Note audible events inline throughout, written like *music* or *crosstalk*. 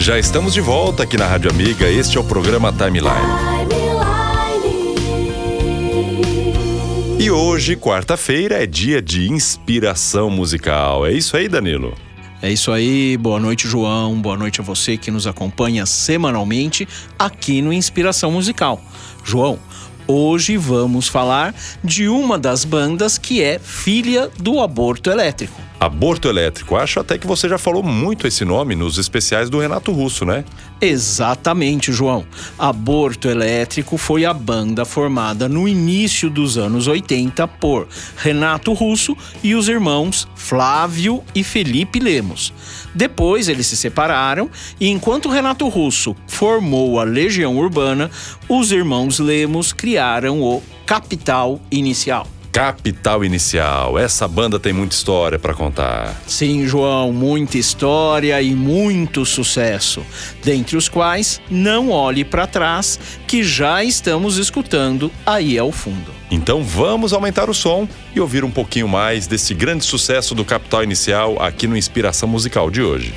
Já estamos de volta aqui na Rádio Amiga. Este é o programa Timeline. E hoje, quarta-feira, é dia de inspiração musical. É isso aí, Danilo? É isso aí, boa noite, João. Boa noite a você que nos acompanha semanalmente aqui no Inspiração Musical. João, hoje vamos falar de uma das bandas que é filha do aborto elétrico. Aborto Elétrico. Acho até que você já falou muito esse nome nos especiais do Renato Russo, né? Exatamente, João. Aborto Elétrico foi a banda formada no início dos anos 80 por Renato Russo e os irmãos Flávio e Felipe Lemos. Depois eles se separaram e enquanto Renato Russo formou a Legião Urbana, os irmãos Lemos criaram o Capital Inicial. Capital Inicial. Essa banda tem muita história para contar. Sim, João, muita história e muito sucesso, dentre os quais Não Olhe para Trás, que já estamos escutando aí ao fundo. Então vamos aumentar o som e ouvir um pouquinho mais desse grande sucesso do Capital Inicial aqui no Inspiração Musical de hoje.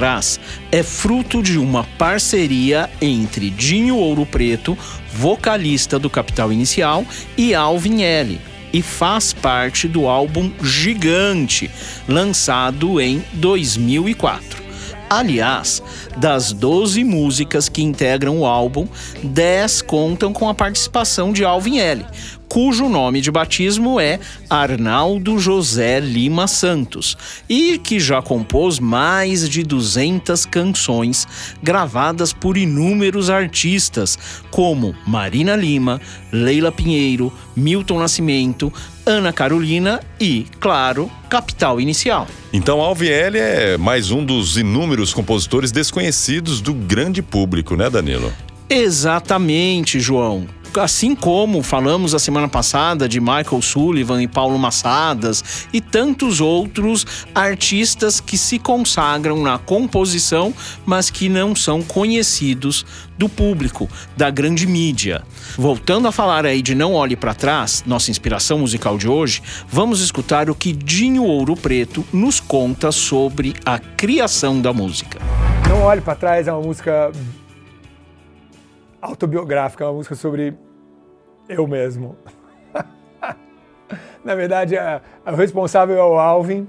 Olhe para Trás é fruto de uma parceria entre Dinho Ouro Preto, vocalista do Capital Inicial, e Alvin L. E faz parte do álbum Gigante, lançado em 2004. Aliás, das 12 músicas que integram o álbum, 10 contam com a participação de Alvin L., cujo nome de batismo é Arnaldo José Lima Santos e que já compôs mais de 200 canções gravadas por inúmeros artistas como Marina Lima, Leila Pinheiro, Milton Nascimento, Ana Carolina e, claro, Capital Inicial. Então Alviel é mais um dos inúmeros compositores desconhecidos do grande público, né, Danilo? Exatamente, João assim como falamos a semana passada de Michael Sullivan e Paulo Massadas e tantos outros artistas que se consagram na composição, mas que não são conhecidos do público, da grande mídia. Voltando a falar aí de Não Olhe para Trás, nossa inspiração musical de hoje, vamos escutar o que Dinho Ouro Preto nos conta sobre a criação da música. Não Olhe para Trás é uma música autobiográfica, uma música sobre eu mesmo. *laughs* Na verdade, a, a, o responsável é o Alvin.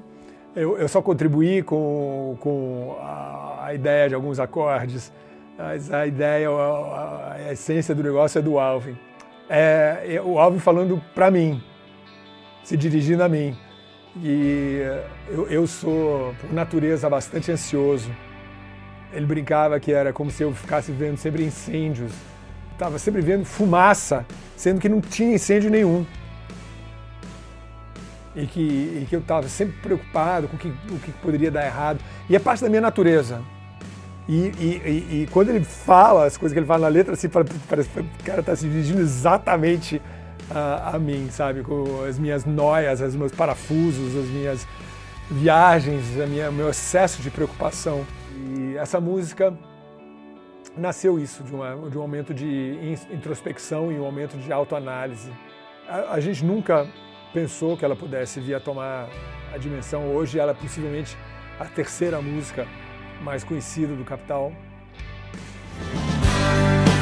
Eu, eu só contribuí com, com a, a, ideia de alguns acordes, mas a ideia, a, essência do negócio é do Alvin. É, é o Alvin falando para mim, se dirigindo a mim. E eu, eu sou, por natureza, bastante ansioso. Ele brincava que era como se eu ficasse vendo sempre incêndios. Estava sempre vendo fumaça, sendo que não tinha incêndio nenhum. E que, e que eu estava sempre preocupado com o que, o que poderia dar errado. E é parte da minha natureza. E, e, e, quando ele fala, as coisas que ele fala na letra, assim, parece que o cara está se dirigindo exatamente a, a, mim, sabe? Com as minhas noias, os meus parafusos, as minhas viagens, a minha, o meu excesso de preocupação. E essa música nasceu isso, de, uma, de um momento de introspecção e um momento de autoanálise. A, a gente nunca pensou que ela pudesse vir a tomar a dimensão. Hoje ela é possivelmente a terceira música mais conhecida do Capital.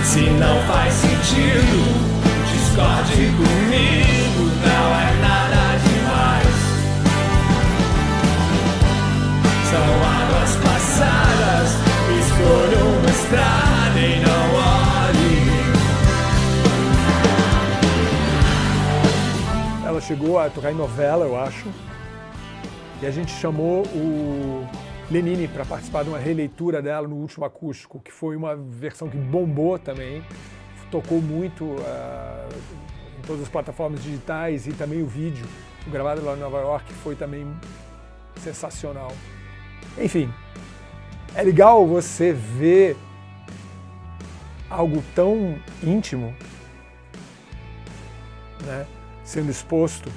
Se não faz sentido, discorde comigo. Ela chegou a tocar em novela, eu acho. E a gente chamou o Lenine para participar de uma releitura dela no último acústico, que foi uma versão que bombou também, tocou muito uh, em todas as plataformas digitais e também o vídeo, gravado lá em Nova York, foi também sensacional. Enfim, é legal você ver algo tão íntimo né, sendo exposto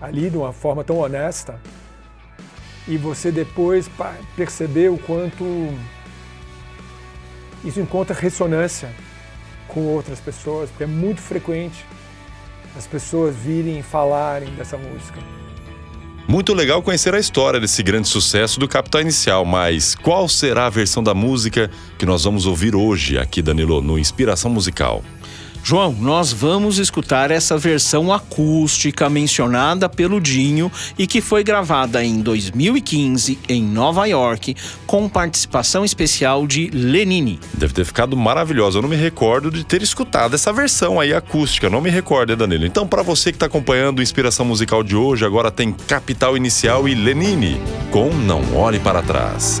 ali de uma forma tão honesta e você depois perceber o quanto isso encontra ressonância com outras pessoas, porque é muito frequente as pessoas virem falarem dessa música. Muito legal conhecer a história desse grande sucesso do Capital Inicial, mas qual será a versão da música que nós vamos ouvir hoje aqui, Danilo, no Inspiração Musical? João, nós vamos escutar essa versão acústica mencionada pelo Dinho e que foi gravada em 2015 em Nova York com participação especial de Lenine. Deve ter ficado maravilhosa. Eu não me recordo de ter escutado essa versão aí acústica. Não me recordo, Danilo. Então, para você que está acompanhando inspiração musical de hoje, agora tem Capital Inicial e Lenine com Não Olhe para Trás.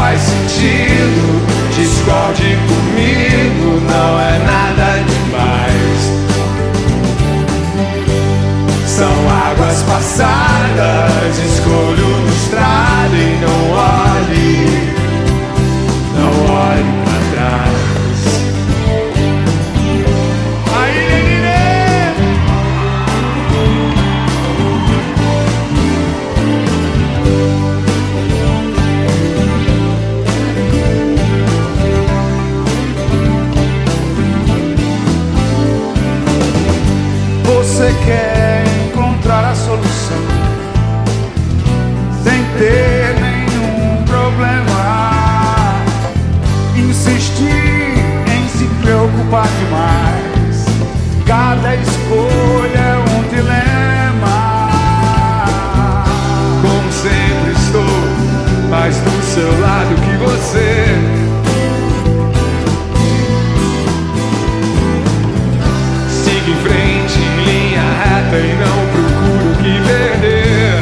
faz sentido, discorde comigo, Cada escolha é um dilema. Como sempre estou mais do seu lado que você. Siga em frente em linha reta e não procuro que perder.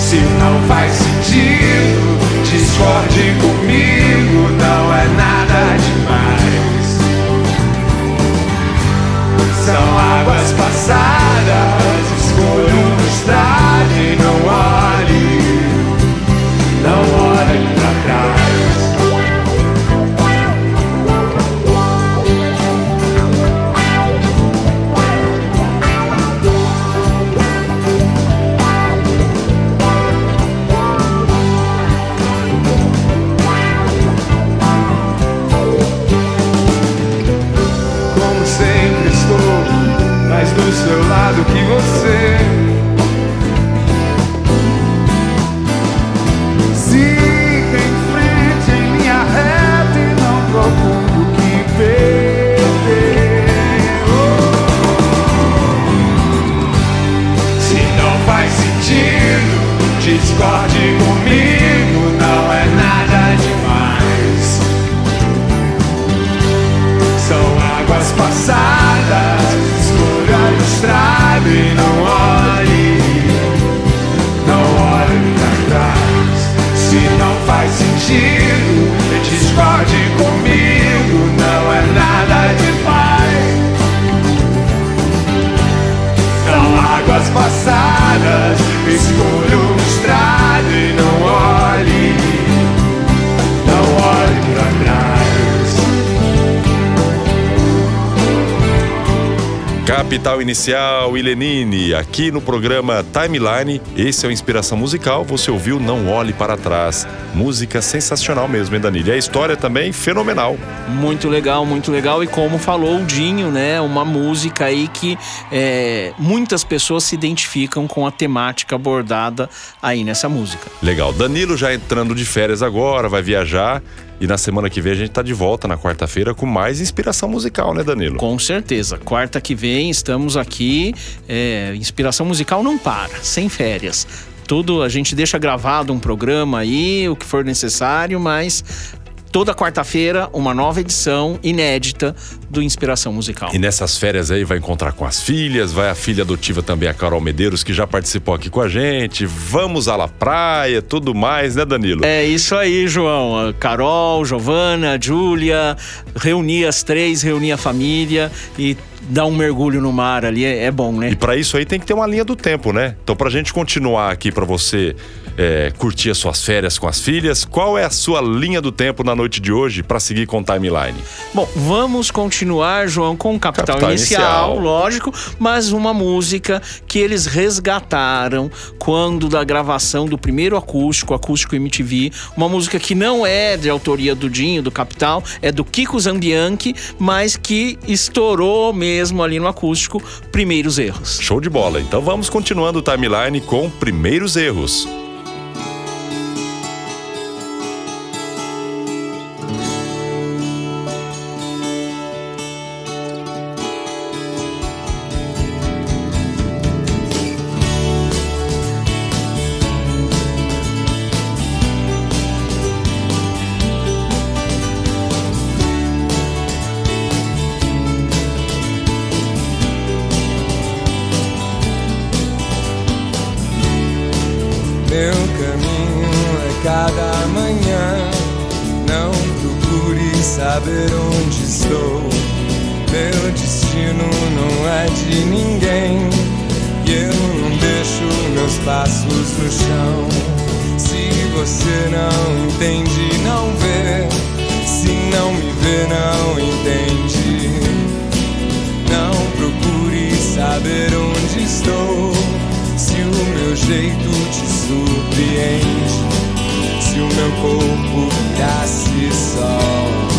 Se não faz sentido, discorde comigo, que você. Capital Inicial e Lenine, aqui no programa Timeline. Esse é o Inspiração Musical. Você ouviu Não Olhe Para Trás. Música sensacional mesmo, hein, Danilo? E a história também fenomenal. Muito legal, muito legal. E como falou o Dinho, né? Uma música aí que é, muitas pessoas se identificam com a temática abordada aí nessa música. Legal. Danilo já entrando de férias agora, vai viajar. E na semana que vem a gente tá de volta na quarta-feira com mais inspiração musical, né, Danilo? Com certeza. Quarta que vem estamos aqui. É, inspiração musical não para, sem férias. Tudo a gente deixa gravado um programa aí, o que for necessário, mas toda quarta-feira uma nova edição inédita do Inspiração Musical. E nessas férias aí vai encontrar com as filhas, vai a filha adotiva também, a Carol Medeiros, que já participou aqui com a gente. Vamos à la praia, tudo mais, né, Danilo? É isso aí, João. A Carol, Giovana, Júlia, reunir as três, reunir a família e dar um mergulho no mar ali é, é bom, né? E para isso aí tem que ter uma linha do tempo, né? Então, pra gente continuar aqui, para você é, curtir as suas férias com as filhas, qual é a sua linha do tempo na noite de hoje para seguir com o timeline? Bom, vamos continuar, João, com o Capital, Capital inicial, Inicial. lógico, mas uma música que eles resgataram quando da gravação do primeiro acústico, acústico MTV, uma música que não é de autoria do Dinho, do Capital, é do Kiko Zambianchi, mas que estourou mesmo ali no acústico, Primeiros Erros. Show de bola. Então vamos continuando o timeline com primeiros erros. Estou. Meu destino não é de ninguém. E eu não deixo meus passos no chão. Se você não entende, não vê. Se não me vê, não entende. Não procure saber onde estou. Se o meu jeito te surpreende, se o meu corpo virasse sol,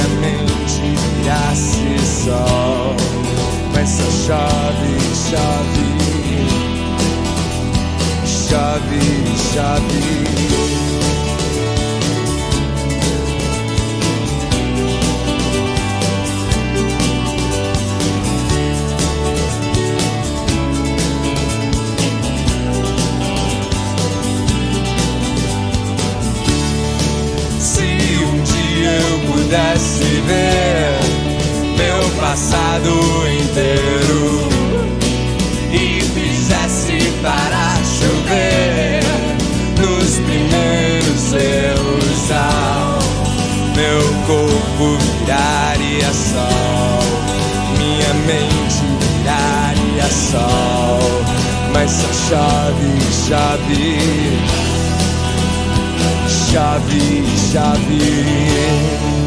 se minha mente virasse sol, mas só chove, chove, chove, chove. Chove chave, chave.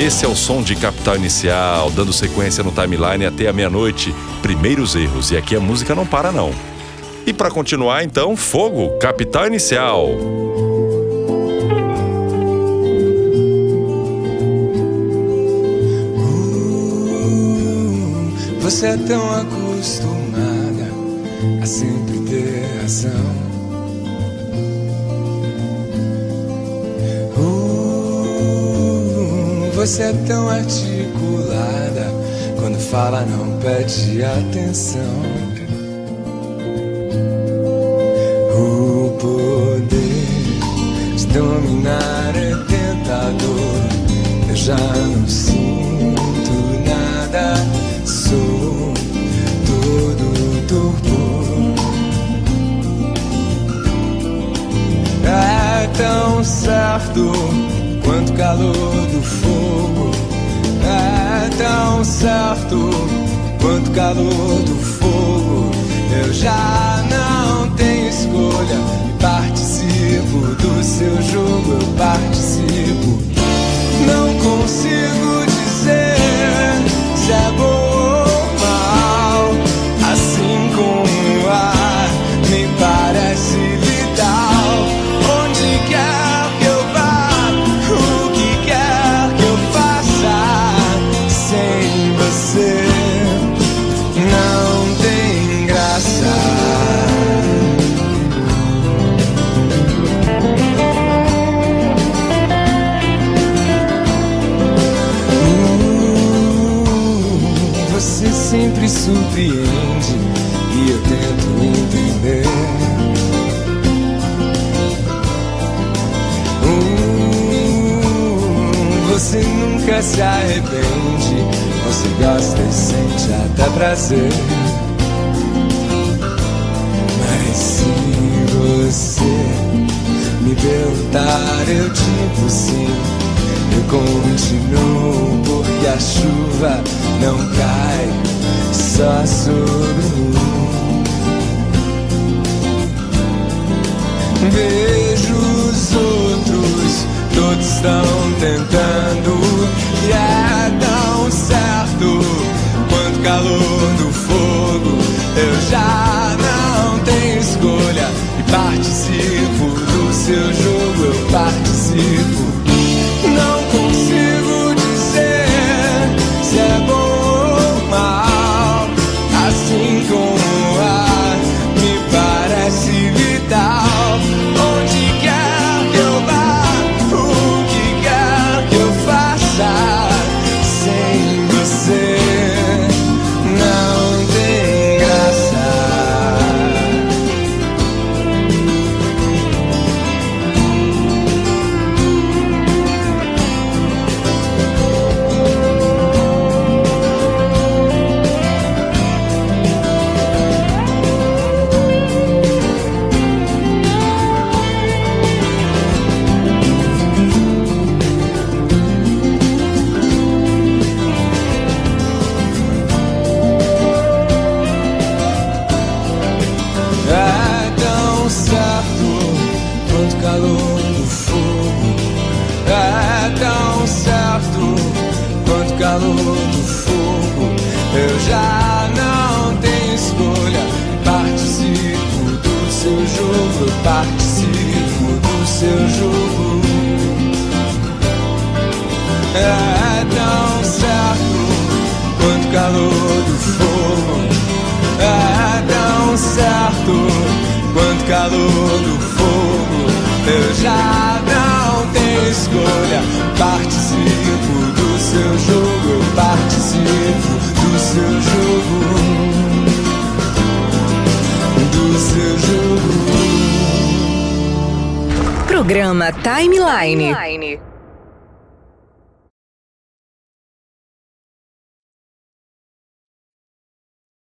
Esse é o som de Capital Inicial, dando sequência no timeline até a meia-noite. Primeiros erros, e aqui a música não para não. E para continuar, então, Fogo, Capital Inicial. Você é tão acostumada a sempre ter razão. Você é tão articulada quando fala não pede atenção. O poder de dominar é tentador. Eu já não sinto calor do fogo. É tão certo quanto calor do fogo. Eu já não tenho escolha e participo do seu jogo. Eu participo. Não consigo dizer se é bom gosta e sente até prazer. Mas se você me perguntar, eu digo sim. Eu continuo porque a chuva não cai só sobre mim. Vejo os outros, todos estão tentando e é certo quanto calor do fogo. Eu já não tenho escolha e participo do seu jogo. Eu participo. É tão certo quanto calor do fogo. É tão certo quanto calor do fogo. Eu já não tenho escolha. Participo do seu jogo. Eu participo do seu jogo. Do seu jogo. Programa Timeline.